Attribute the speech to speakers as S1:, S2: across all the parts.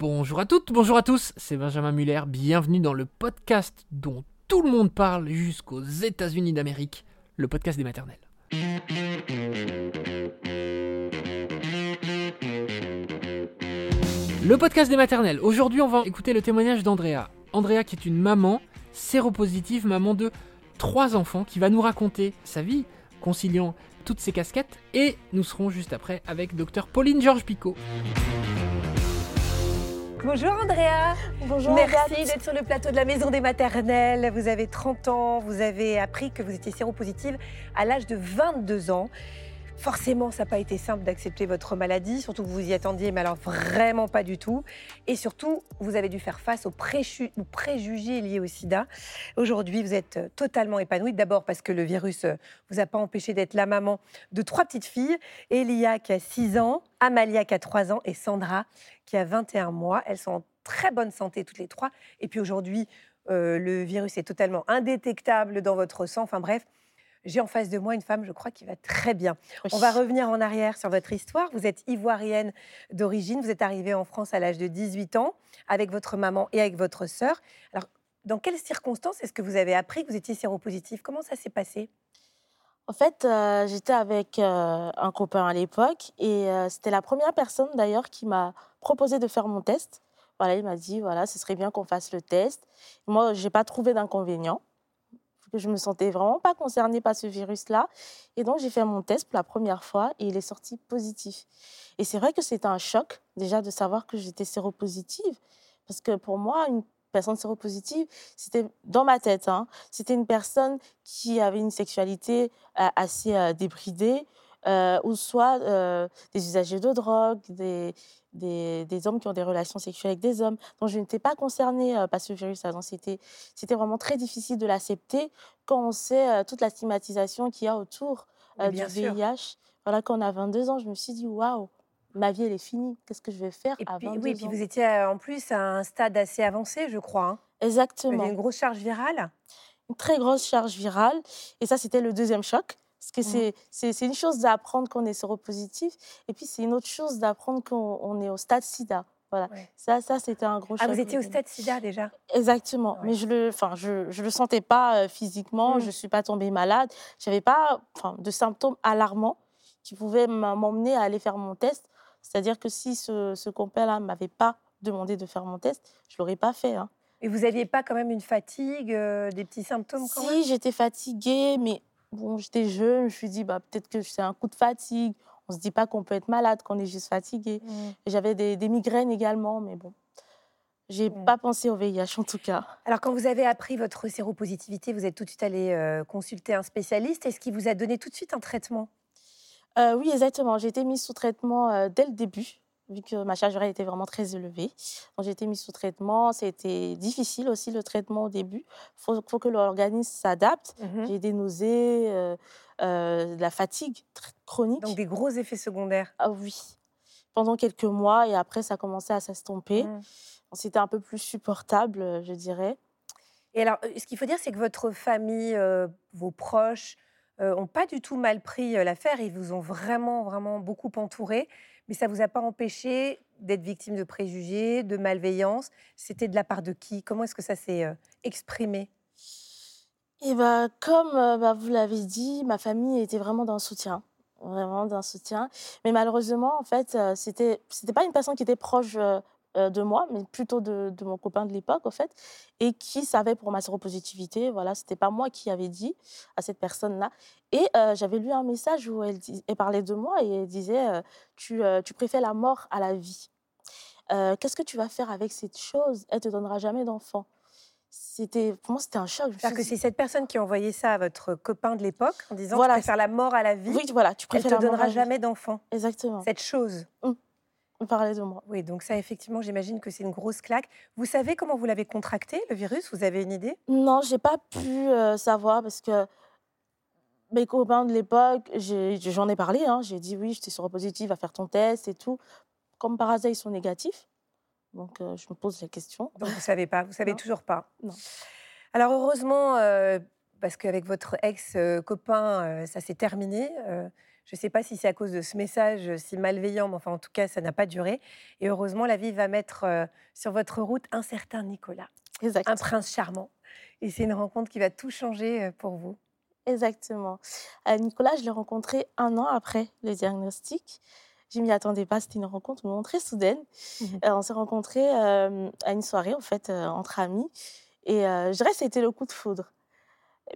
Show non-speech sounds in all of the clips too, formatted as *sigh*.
S1: Bonjour à toutes, bonjour à tous, c'est Benjamin Muller, bienvenue dans le podcast dont tout le monde parle jusqu'aux États-Unis d'Amérique, le podcast des maternelles. Le podcast des maternelles. Aujourd'hui, on va écouter le témoignage d'Andrea. Andrea qui est une maman séropositive, maman de trois enfants, qui va nous raconter sa vie, conciliant toutes ses casquettes. Et nous serons juste après avec Dr Pauline Georges Picot.
S2: Bonjour Andrea.
S3: Bonjour.
S2: Merci d'être sur le plateau de la Maison des Maternelles. Vous avez 30 ans, vous avez appris que vous étiez séropositive à l'âge de 22 ans. Forcément, ça n'a pas été simple d'accepter votre maladie, surtout que vous y attendiez, mais alors vraiment pas du tout. Et surtout, vous avez dû faire face aux, préjugés liés au sida. Aujourd'hui, vous êtes euh, totalement épanouie. D'abord parce que le virus ne euh, vous a pas empêché d'être la maman de trois petites filles. Elia qui a 6 ans, Amalia qui a 3 ans et Sandra qui a 21 mois. Elles sont en très bonne santé toutes les trois. Et puis aujourd'hui, euh, le virus est totalement indétectable dans votre sang. Enfin bref, j'ai en face de moi une femme, je crois, qui va très bien. On va revenir en arrière sur votre histoire. Vous êtes ivoirienne d'origine. Vous êtes arrivée en France à l'âge de 18 ans avec votre maman et avec votre sœur. Alors, dans quelles circonstances est-ce que vous avez appris que vous étiez séropositive? Comment ça s'est passé?
S3: En fait, euh, j'étais avec euh, un copain à l'époque et euh, c'était la première personne d'ailleurs qui m'a proposé de faire mon test. Voilà, il m'a dit voilà, ce serait bien qu'on fasse le test. Moi, j'ai pas trouvé d'inconvénient que je me sentais vraiment pas concernée par ce virus-là. Et donc, j'ai fait mon test pour la première fois et il est sorti positif. Et c'est vrai que c'était un choc, déjà, de savoir que j'étais séropositive. Parce que pour moi, une personne séropositive, c'était dans ma tête. Hein, c'était une personne qui avait une sexualité euh, assez euh, débridée, euh, ou soit des usagers de drogue, des, des, hommes qui ont des relations sexuelles avec des hommes. Donc, je n'étais pas concernée euh, par ce virus. Donc, c'était, c'était vraiment très difficile de l'accepter quand on sait euh, toute la stigmatisation qu'il y a autour euh, du VIH. Voilà, quand on a 22 ans, je me suis dit, waouh, ma vie, elle est finie. Qu'est-ce que je vais faire à 22
S2: oui,
S3: ans?
S2: puis vous étiez en plus à un stade assez avancé, je crois. Hein.
S3: Exactement. Vous
S2: une grosse charge virale
S3: Une très grosse charge virale. Et ça, c'était le deuxième choc. Parce que mmh. c'est une chose d'apprendre qu'on est séropositif, et puis c'est une autre chose d'apprendre qu'on est au stade sida. Voilà. Ça, ça c'était un gros
S2: choc. Ah, vous étiez au stade sida déjà?
S3: Exactement. Mais je le, enfin, je, je le sentais pas euh, physiquement. Mmh. Je suis pas tombée malade. J'avais pas, de symptômes alarmants qui pouvaient m'emmener à aller faire mon test. C'est-à-dire que si ce, ce compère-là m'avait pas demandé de faire mon test, je l'aurais pas fait. Hein.
S2: Et vous aviez pas quand même une fatigue, euh, des petits symptômes quand
S3: Si, j'étais fatiguée, mais bon, j'étais jeune, je me suis dit, bah, peut-être que c'est un coup de fatigue. On ne se dit pas qu'on peut être malade quand on est juste fatigué. Mmh. J'avais des, migraines également, mais bon, j'ai n'ai mmh. pas pensé au VIH en tout cas.
S2: Alors, quand vous avez appris votre séropositivité, vous êtes tout de suite allé euh, consulter un spécialiste. Est-ce qu'il vous a donné tout de suite un traitement?
S3: Euh, Oui, exactement. J'ai été mise sous traitement euh, dès le début vu que ma charge virale était vraiment très élevée. Donc j'ai été mise sous traitement. C'était difficile aussi le traitement au début. Il faut, faut, que l'organisme s'adapte. Mmh j'ai des nausées, euh, euh, de la fatigue chronique.
S2: Donc des gros effets secondaires.
S3: Ah oui. Pendant quelques mois et après ça a commencé à s'estomper. Mmh. C'était un peu plus supportable, je dirais.
S2: Et alors, ce qu'il faut dire, c'est que votre famille, euh, vos proches, n'ont pas du tout mal pris l'affaire. Ils vous ont vraiment, vraiment beaucoup entouré mais ça ne vous a pas empêché d'être victime de préjugés, de malveillance? C'était de la part de qui? Comment est-ce que ça s'est euh, exprimé?
S3: Et eh ben, comme euh, bah, vous l'avez dit, ma famille était vraiment le soutien vraiment d'un soutien. Mais malheureusement, en fait, euh, c'était c'était pas une personne qui était proche de moi, mais plutôt de, mon copain de l'époque, en fait, et qui savait pour ma séropositivité. Voilà, c'était pas moi qui avait dit à cette personne-là. Et euh, j'avais lu un message où elle, parlait de moi et elle disait euh, tu, tu préfères la mort à la vie. Qu'est-ce que tu vas faire avec cette chose? Elle te donnera jamais d'enfant c'était pour moi c'était un choc.
S2: cest que c'est cette personne qui a envoyé ça à votre copain de l'époque en disant voilà, tu préfères la mort à la vie.
S3: Oui, voilà, tu préfères
S2: Elle te donnera jamais d'enfant.
S3: Exactement.
S2: Cette chose.
S3: Mmh. Parlait de moi.
S2: Oui, donc ça, effectivement, j'imagine que c'est une grosse claque. Vous savez comment vous l'avez contracté, le virus? Vous avez une idée?
S3: Non, j'ai pas pu euh, savoir parce que mes copains de l'époque, j'en ai, parlé. Hein, j'ai dit oui, j'étais séropositive, à faire ton test et tout. Comme par hasard, ils sont négatifs. Donc, euh, je me pose la question.
S2: Donc, vous savez pas? Vous savez toujours pas?
S3: Non.
S2: Alors, heureusement, euh, parce qu'avec votre ex-copain, ça s'est terminé Je ne sais pas si c'est à cause de ce message si malveillant, mais enfin, en tout cas, ça n'a pas duré. Et heureusement, la vie va mettre euh, sur votre route un certain Nicolas, un prince charmant. Et c'est une rencontre qui va tout changer euh, pour vous.
S3: Exactement. Nicolas, je l'ai rencontré un an après le diagnostic. Je m'y attendais pas, c'était une rencontre vraiment très soudaine. Mmh on s'est rencontrés à une soirée, en fait, entre amis. Et je dirais que c'était le coup de foudre.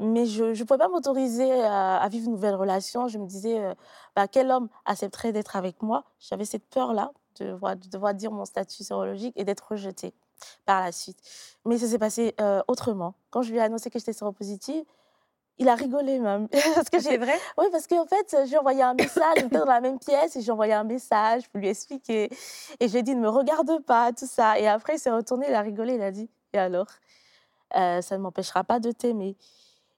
S3: Mais je ne pouvais pas m'autoriser à, vivre une nouvelle relation. Je me disais, bah, quel homme accepterait d'être avec moi? J'avais cette peur-là de, de, devoir dire mon statut sérologique et d'être rejetée par la suite. Mais ça s'est passé autrement. Quand je lui ai annoncé que j'étais séropositive, il a rigolé même. *laughs*
S2: parce que c'est vrai?
S3: Oui, parce qu'en fait, j'ai envoyé un message, on était dans la même pièce, et j'ai envoyé un message pour lui expliquer. Et je lui ai dit, ne me regarde pas, tout ça. Et après, il s'est retourné, il a rigolé, il a dit, et alors? Ça ne m'empêchera pas de t'aimer.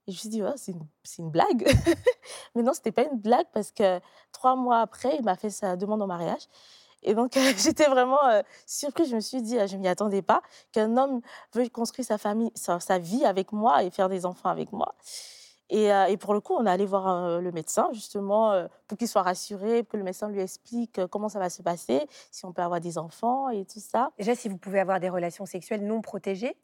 S3: Et je me suis dit, oh, c'est une, blague. *laughs* Mais non, ce n'était pas une blague parce que trois mois après, il m'a fait sa demande en mariage. Et donc, *laughs* j'étais vraiment surprise. Je me suis dit, je ne m'y attendais pas, qu'un homme veuille construire sa famille, sa, vie avec moi et faire des enfants avec moi. Et, et pour le coup, on est allé voir le médecin, justement, pour qu'il soit rassuré, pour que le médecin lui explique comment ça va se passer, si on peut avoir des enfants et tout ça.
S2: Déjà, si vous pouvez avoir des relations sexuelles non protégées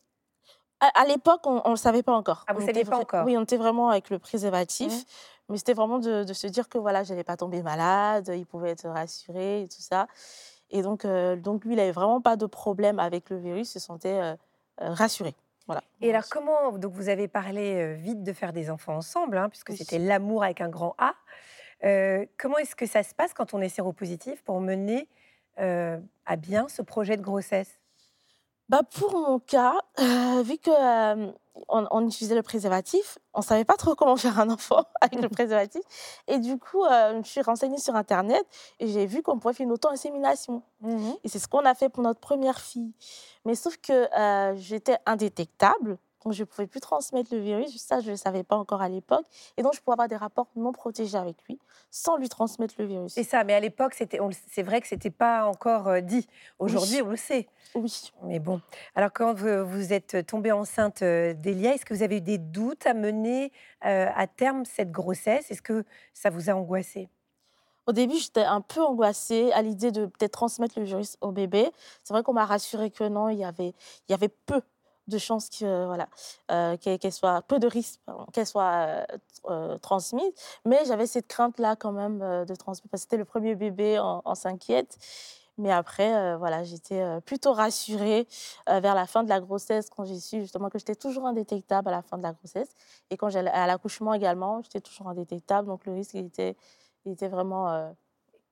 S3: à, l'époque, on ne le savait pas encore.
S2: Ah, vous ne saviez pas encore
S3: Oui, on était vraiment avec le préservatif. Mmh. Mais c'était vraiment de, se dire que voilà, je n'allais pas tomber malade, il pouvait être rassuré et tout ça. Et donc, donc lui, il n'avait vraiment pas de problème avec le virus, il se sentait rassuré. Voilà.
S2: Et alors, comment donc vous avez parlé vite de faire des enfants ensemble, hein, puisque c'était l'amour avec un grand A. comment est-ce que ça se passe quand on est séropositif pour mener à bien ce projet de grossesse?
S3: Bah pour mon cas, vu que on, utilisait le préservatif, on savait pas trop comment *laughs* faire un enfant avec le *laughs* préservatif. Et du coup, je suis renseignée sur Internet et j'ai vu qu'on pouvait faire une auto-insémination. Mmh et c'est ce qu'on a fait pour notre première fille. Mais sauf que j'étais indétectable. Donc, je ne pouvais plus transmettre le virus. Ça, je ne le savais pas encore à l'époque. Et donc, je pouvais avoir des rapports non protégés avec lui sans lui transmettre le virus.
S2: C'est ça, mais à l'époque, c'est vrai que ce n'était pas encore euh, dit. Aujourd'hui, on le sait.
S3: Oui.
S2: Mais bon. Alors, quand vous, êtes tombée enceinte euh, d'Elia, est-ce que vous avez eu des doutes à mener euh, à terme cette grossesse? Est-ce que ça vous a angoissé
S3: au début, j'étais un peu angoissée à l'idée de peut-être transmettre le virus au bébé. C'est vrai qu'on m'a rassuré que non, il y avait, il y avait peu de chances voilà, euh, qu'elle soit, peu de risques qu'elle soit euh, euh, transmise. Mais j'avais cette crainte-là quand même de transmettre, c'était le premier bébé, on, s'inquiète. Mais après, voilà, j'étais plutôt rassurée vers la fin de la grossesse, quand j'ai su justement que j'étais toujours indétectable à la fin de la grossesse. Et quand j'allais à l'accouchement également, j'étais toujours indétectable. Donc le risque, était, il était vraiment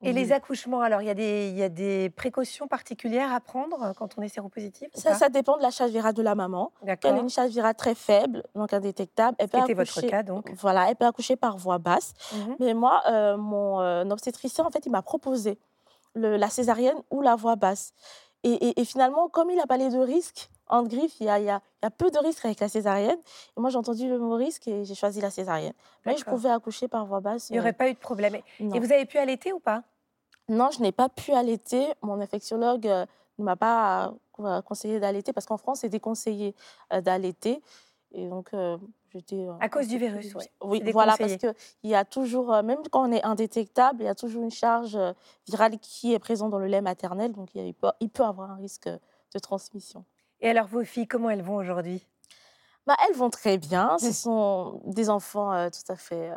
S2: et les accouchements, alors il y, a des, il y a des précautions particulières à prendre quand on est séropositif
S3: ça, ça dépend de la charge virale de la maman. Elle a une charge virale très faible, donc indétectable.
S2: Elle peut accoucher, votre cas donc
S3: Voilà, elle peut accoucher par voie basse. Mmh Mais moi, euh, mon euh, obstétricien, en fait, il m'a proposé le, la césarienne ou la voie basse. Et, et, finalement, comme il n'a pas les deux risques, en griffe, il y a, y a, y a, peu de risques avec la césarienne. Et moi, j'ai entendu le mot risque et j'ai choisi la césarienne. Mais je pouvais accoucher par voie basse.
S2: Il n'y aurait pas eu de problème. Et vous avez pu allaiter ou pas?
S3: Non, je n'ai pas pu allaiter. Mon infectiologue euh, ne m'a pas euh, conseillé d'allaiter parce qu'en France, c'est déconseillé euh, d'allaiter. Et donc, j'étais.
S2: À cause du virus,
S3: oui. Oui, voilà, parce qu'il y a toujours, même quand on est indétectable, il y a toujours une charge virale qui est présente dans le lait maternel. Donc, il, peut, il peut avoir un risque de transmission.
S2: Et alors, vos filles, comment elles vont aujourd'hui?
S3: Bah, Elles vont très bien. *laughs* Ce sont des enfants tout à fait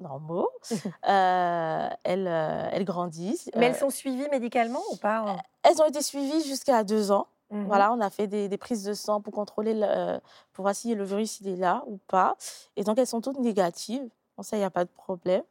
S3: normaux. *laughs* euh, elles, euh, elles, grandissent.
S2: Mais elles euh sont suivies médicalement ou pas
S3: Elles ont été suivies jusqu'à deux ans. Mmh voilà, on a fait des, des, prises de sang pour contrôler, le, euh, pour voir si le virus il est là ou pas. Et donc elles sont toutes négatives. Bon, ça, il n'y a pas de problème.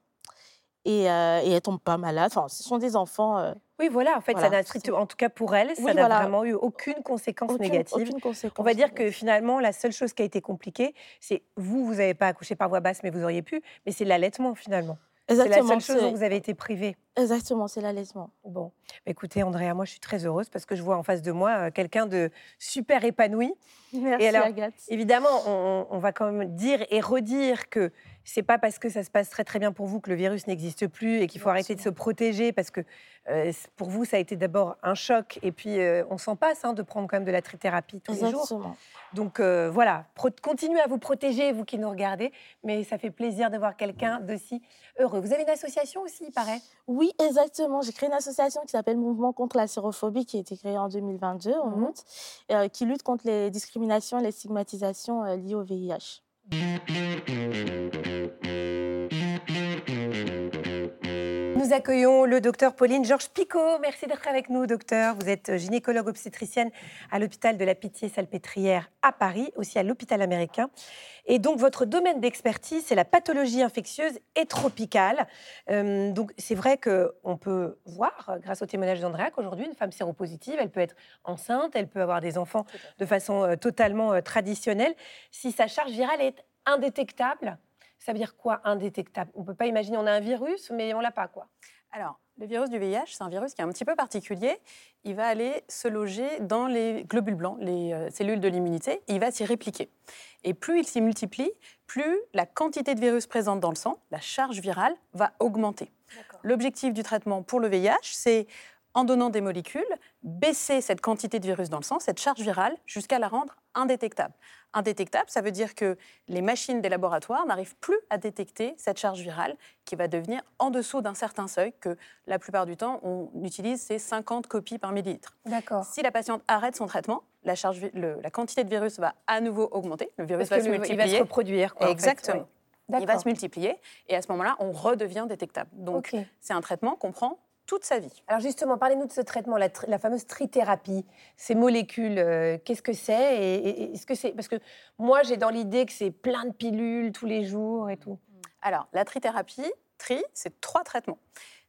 S3: Et, euh, et elles tombent pas malades. Enfin, ce sont des enfants.
S2: Oui, voilà, en fait, ça n'a en tout cas pour elle, ça n'a vraiment eu aucune conséquence négative. On va dire que finalement, la seule chose qui a été compliquée, c'est vous, vous n'avez pas accouché par voie basse, mais vous auriez pu, mais c'est l'allaitement finalement. C'est la seule chose dont vous avez été privé.
S3: Exactement, c'est l'allaitement.
S2: Bon, Bah, écoutez, Andrea, moi je suis très heureuse parce que je vois en face de moi euh, quelqu'un de super épanoui.
S3: Merci
S2: alors,
S3: Agathe.
S2: Évidemment, on, on va quand même dire et redire que c'est pas parce que ça se passe très très bien pour vous que le virus n'existe plus et qu'il faut arrêter de se protéger parce que euh, pour vous ça a été d'abord un choc et puis euh, on s'en passe hein, de prendre quand même de la trithérapie tous les jours.
S3: Exactement.
S2: Donc euh, voilà, continuez à vous protéger vous qui nous regardez, mais ça fait plaisir de voir quelqu'un d'aussi heureux. Vous avez une association aussi, il paraît?
S3: Oui, exactement. J'ai créé une association qui s'appelle Mouvement contre la sérophobie, qui a été créée en 2022, en
S2: Mhm.
S3: août, euh, qui lutte contre les discriminations et les stigmatisations euh, liées au VIH.
S2: Nous accueillons le docteur Pauline Georges Picot. Merci d'être avec nous, docteur. Vous êtes gynécologue obstétricienne à l'hôpital de la Pitié-Salpêtrière à Paris, aussi à l'hôpital américain. Et donc, votre domaine d'expertise, c'est la pathologie infectieuse et tropicale. Euh, donc, c'est vrai qu'on peut voir, euh, grâce au témoignage d'Andrea, qu'aujourd'hui, une femme séropositive, elle peut être enceinte, elle peut avoir des enfants de façon euh, totalement euh, traditionnelle. Si sa charge virale est indétectable, ça veut dire quoi indétectable? On ne peut pas imaginer, on a un virus, mais on l'a pas, quoi.
S4: Alors, le virus du VIH, c'est un virus qui est un petit peu particulier. Il va aller se loger dans les globules blancs, les euh, cellules de l'immunité. Il va s'y répliquer. Et plus il s'y multiplie, plus la quantité de virus présente dans le sang, la charge virale, va augmenter. L'objectif du traitement pour le VIH, c'est en donnant des molécules, baisser cette quantité de virus dans le sang, cette charge virale, jusqu'à la rendre indétectable. Indétectable, ça veut dire que les machines des laboratoires n'arrivent plus à détecter cette charge virale qui va devenir en dessous d'un certain seuil que la plupart du temps on utilise, c'est 50 copies par millilitre.
S2: D'accord.
S4: Si la patiente arrête son traitement, la, charge, le- la quantité de virus va à nouveau augmenter, le virus
S2: Parce
S4: va se
S2: le- il va se
S4: multiplier.
S2: reproduire. Quoi, en fait,
S4: Exactement. Il va se multiplier et à ce moment-là, on redevient détectable. Donc, c'est un traitement qu'on prend toute sa vie.
S2: Alors justement, parlez-nous de ce traitement, la, fameuse trithérapie. Ces molécules, euh, qu'est-ce que c'est et, et- et est-ce que c'est parce que moi j'ai dans l'idée que c'est plein de pilules tous les jours et tout.
S4: Alors, la trithérapie, tri, c'est trois traitements.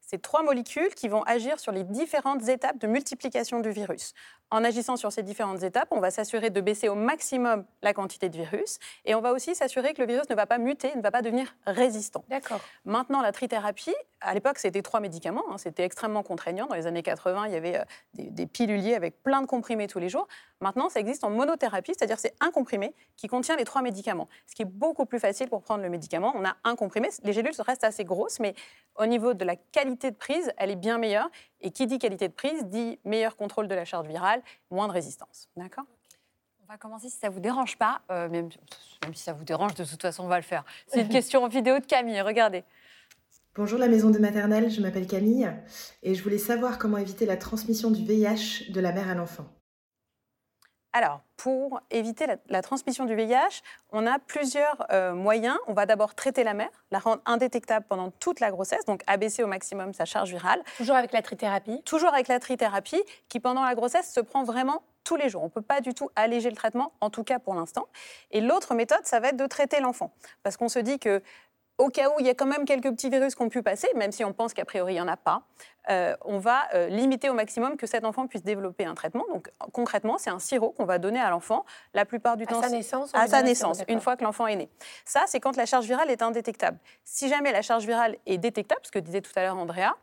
S4: C'est trois molécules qui vont agir sur les différentes étapes de multiplication du virus. En agissant sur ces différentes étapes, on va s'assurer de baisser au maximum la quantité de virus et on va aussi s'assurer que le virus ne va pas muter, ne va pas devenir résistant.
S2: D'accord.
S4: Maintenant, la trithérapie, à l'époque, c'était trois médicaments. hein, c'était extrêmement contraignant. Dans les années 80, il y avait euh, des, piluliers avec plein de comprimés tous les jours. Maintenant, ça existe en monothérapie, c'est-à-dire c'est un comprimé qui contient les trois médicaments. Ce qui est beaucoup plus facile pour prendre le médicament. On a un comprimé. Les gélules restent assez grosses, mais au niveau de la qualité de prise, elle est bien meilleure. Et qui dit qualité de prise dit meilleur contrôle de la charge virale, moins de résistance. D'accord?
S5: On va commencer si ça vous dérange pas, euh, même, même si ça vous dérange, de toute façon on va le faire. C'est une question en vidéo de Camille, regardez.
S6: Bonjour la maison de maternelle, je m'appelle Camille et je voulais savoir comment éviter la transmission du VIH de la mère à l'enfant.
S4: Alors, pour éviter la, la transmission du VIH, on a plusieurs euh, moyens. On va d'abord traiter la mère, la rendre indétectable pendant toute la grossesse, donc abaisser au maximum sa charge virale.
S2: Toujours avec la trithérapie.
S4: Toujours avec la trithérapie, qui pendant la grossesse se prend vraiment tous les jours. On ne peut pas du tout alléger le traitement, en tout cas pour l'instant. Et l'autre méthode, ça va être de traiter l'enfant. Parce qu'on se dit que au cas où il y a quand même quelques petits virus qui ont pu passer, même si on pense qu'a priori il n'y en a pas, euh, on va euh, limiter au maximum que cet enfant puisse développer un traitement. Donc concrètement, c'est un sirop qu'on va donner à l'enfant la plupart du
S2: À
S4: temps.
S2: sa naissance.
S4: à sa naissance, une fois que l'enfant est né. Ça, c'est quand la charge virale est indétectable. Si jamais la charge virale est détectable, ce que disait tout à l'heure Andrea,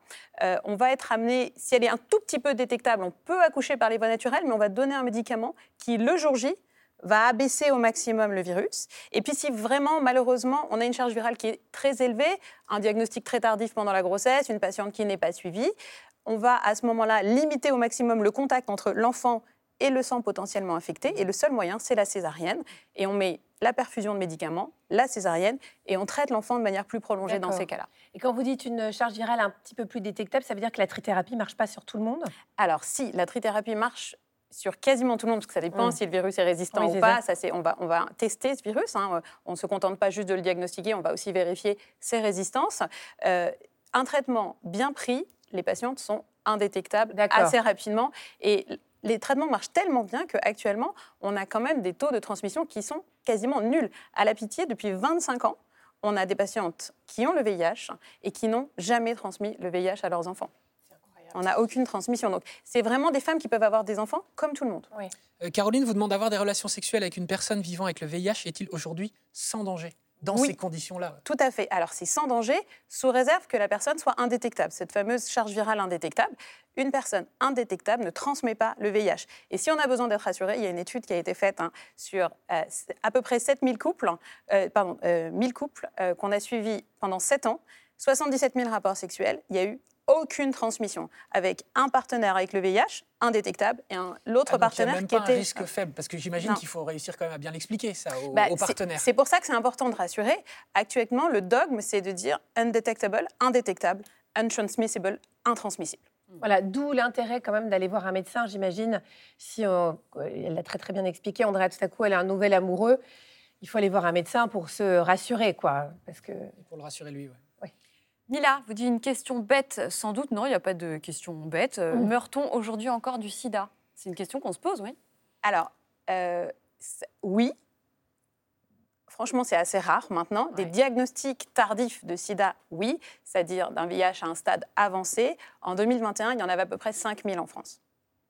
S4: euh, on va être amené, si elle est un tout petit peu détectable, on peut accoucher par les voies naturelles, mais on va donner un médicament qui, le jour J, va abaisser au maximum le virus. Et puis si vraiment, malheureusement, on a une charge virale qui est très élevée, un diagnostic très tardif pendant la grossesse, une patiente qui n'est pas suivie, on va à ce moment-là limiter au maximum le contact entre l'enfant et le sang potentiellement infecté. Et le seul moyen, c'est la césarienne. Et on met la perfusion de médicaments, la césarienne, et on traite l'enfant de manière plus prolongée dans ces cas-là.
S2: Et quand vous dites une charge virale un petit peu plus détectable, ça veut dire que la trithérapie marche pas sur tout le monde?
S4: Alors, si la trithérapie marche sur quasiment tout le monde, parce que ça dépend
S2: Mm.
S4: si le virus est résistant
S2: Oui,
S4: ou pas, ça, on, va, on va tester ce virus. hein. On ne se contente pas juste de le diagnostiquer, on va aussi vérifier ses résistances. Euh, un traitement bien pris, les patientes sont indétectables assez rapidement. Et les traitements marchent tellement bien qu'actuellement, on a quand même des taux de transmission qui sont quasiment nuls. À la pitié, depuis 25 ans, on a des patientes qui ont le VIH et qui n'ont jamais transmis le VIH à leurs enfants. On n'a aucune transmission. Donc, c'est vraiment des femmes qui peuvent avoir des enfants comme tout le monde.
S1: Euh, Caroline vous demande d'avoir des relations sexuelles avec une personne vivant avec le VIH est-il aujourd'hui sans danger dans
S4: Oui.
S1: ces conditions-là?
S4: Tout à fait. Alors, c'est sans danger, sous réserve que la personne soit indétectable, cette fameuse charge virale indétectable. Une personne indétectable ne transmet pas le VIH. Et si on a besoin d'être rassuré, il y a une étude qui a été faite hein, sur euh, à peu près 7000 couples, euh, pardon, euh, 1000 couples euh, qu'on a suivis pendant 7 ans, 77 000 rapports sexuels. Il y a eu aucune transmission avec un partenaire avec le VIH indétectable et un- l'autre
S1: Ah,
S4: partenaire
S1: même
S4: qui
S1: pas
S4: était
S1: un risque faible, parce que j'imagine qu'il faut réussir quand même à bien l'expliquer ça aux,
S4: Bah,
S1: aux partenaires.
S4: C'est pour ça que c'est important de rassurer. Actuellement, le dogme, c'est de dire undetectable, indétectable, untransmissible, intransmissible.
S7: Voilà, d'où l'intérêt quand même d'aller voir un médecin, j'imagine. Si on- elle l'a très très bien expliqué, Andrea, tout à coup, elle a un nouvel amoureux. Il faut aller voir un médecin pour se rassurer, quoi. Parce que
S1: Pour le rassurer lui, ouais.
S5: Mila, vous dites une question bête, sans doute. Non, il n'y a pas de question bête. Euh. Meurt-on aujourd'hui encore du sida? C'est une question qu'on se pose, oui.
S4: Alors, euh, oui. Franchement, c'est assez rare maintenant. Des diagnostics tardifs de sida, oui, c'est-à-dire d'un VIH à un stade avancé. En 2021, il y en avait à peu près 5000 en France,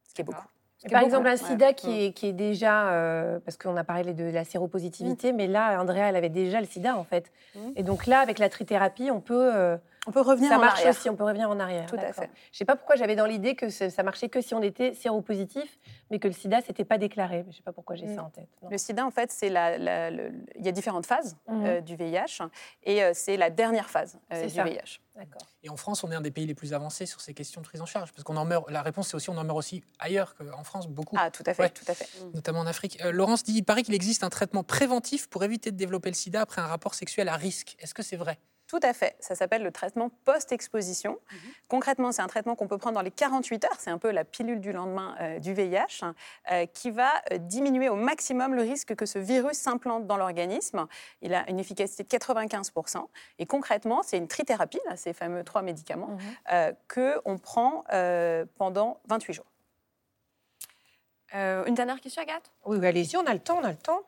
S4: ce qui est beaucoup.
S7: Par exemple, un
S4: Ouais.
S7: sida qui,
S4: Mm.
S7: est, qui est déjà, euh, parce qu'on a parlé de la séropositivité, mais là, Andrea, elle avait déjà le sida, en fait.
S4: Mm.
S7: Et donc là, avec la trithérapie, on peut... euh,
S4: On peut revenir
S7: ça
S4: en
S7: marche
S4: arrière.
S7: aussi, on peut revenir en arrière.
S4: Tout à fait.
S7: Je sais pas pourquoi j'avais dans l'idée que ça marchait que si on était séropositif, mais que le sida, c'était pas déclaré. Je sais pas pourquoi j'ai
S4: Mm.
S7: ça en tête. Non.
S4: Le sida, en fait, c'est la, la- le- il y a différentes phases
S7: Mhm.
S4: euh, du VIH et euh, c'est la dernière phase euh, du
S7: ça.
S4: VIH.
S7: D'accord.
S1: Et en France, on est un des pays les plus avancés sur ces questions de prise en charge, parce qu'on en meurt. La réponse, c'est aussi on en meurt aussi ailleurs qu'en France, beaucoup.
S4: Ah, tout à fait,
S1: Ouais.
S4: tout à fait.
S1: notamment en Afrique. Euh, Laurence dit il paraît qu'il existe un traitement préventif pour éviter de développer le sida après un rapport sexuel à risque. Est-ce que c'est vrai?
S4: Tout à fait. Ça s'appelle le traitement post-exposition. Concrètement, c'est un traitement qu'on peut prendre dans les 48 heures. C'est un peu la pilule du lendemain euh, du VIH euh, qui va euh, diminuer au maximum le risque que ce virus s'implante dans l'organisme. Il a une efficacité de 95%. Et concrètement, c'est une trithérapie, là, ces fameux trois médicaments,
S7: Mhm.
S4: euh, qu'on prend euh, pendant 28 jours.
S5: Euh, une dernière question, Agathe?
S7: Oui, allez-y, on a le temps, on a le temps.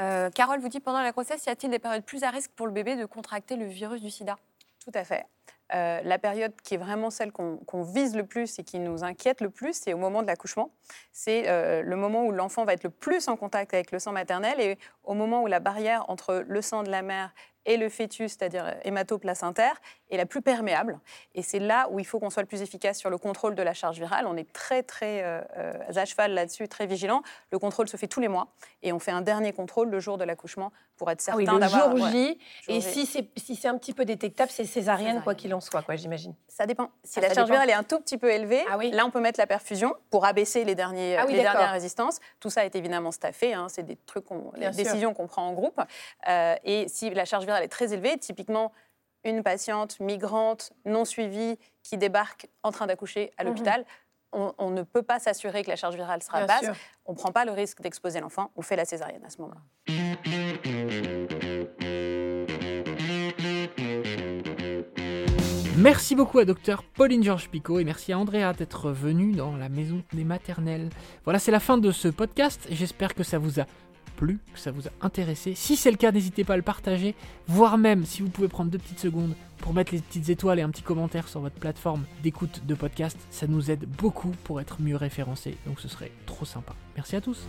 S5: Euh, Carole vous dit pendant la grossesse, y a-t-il des périodes plus à risque pour le bébé de contracter le virus du sida?
S4: Tout à fait. Euh, la période qui est vraiment celle qu'on vise le plus et qui nous inquiète le plus, c'est au moment de l'accouchement. C'est euh, le moment où l'enfant va être le plus en contact avec le sang maternel et au moment où la barrière entre le sang de la mère et le fœtus, c'est-à-dire hématoplacentaire, est la plus perméable. Et c'est là où il faut qu'on soit le plus efficace sur le contrôle de la charge virale. On est très, très euh, euh, à cheval là-dessus, très vigilant. Le contrôle se fait tous les mois et on fait un dernier contrôle le jour de l'accouchement pour être
S7: Ah
S4: certain
S7: oui, le
S4: d'avoir...
S7: jour J. Et si c'est si un petit peu détectable, c'est césarienne, quoi qu'il en soit, quoi, j'imagine.
S4: Ça dépend. Si
S7: Ah,
S4: la charge
S7: dépend.
S4: virale est un tout petit peu élevée,
S7: Ah oui.
S4: là, on peut mettre la perfusion pour abaisser les, derniers,
S7: Ah oui,
S4: les dernières résistances. Tout ça est évidemment staffé. hein, c'est des trucs, décisions qu'on prend en groupe. Euh, et si la charge virale est très élevée, typiquement une patiente migrante non suivie qui débarque en train d'accoucher à
S7: Mhm.
S4: l'hôpital, on, on ne peut pas s'assurer que la charge virale sera
S7: Bien
S4: basse.
S7: sûr.
S4: On ne prend pas le risque d'exposer l'enfant. On fait la césarienne à ce moment-là.
S1: Merci beaucoup à docteur Pauline Georges Picot et merci à Andrea d'être venue dans la maison des maternelles. Voilà, c'est la fin de ce podcast. J'espère que ça vous a plu, que ça vous a intéressé. Si c'est le cas, n'hésitez pas à le partager, voire même si vous pouvez prendre deux petites secondes pour mettre les petites étoiles et un petit commentaire sur votre plateforme d'écoute de podcast. Ça nous aide beaucoup pour être mieux référencés, donc ce serait trop sympa. Merci à tous.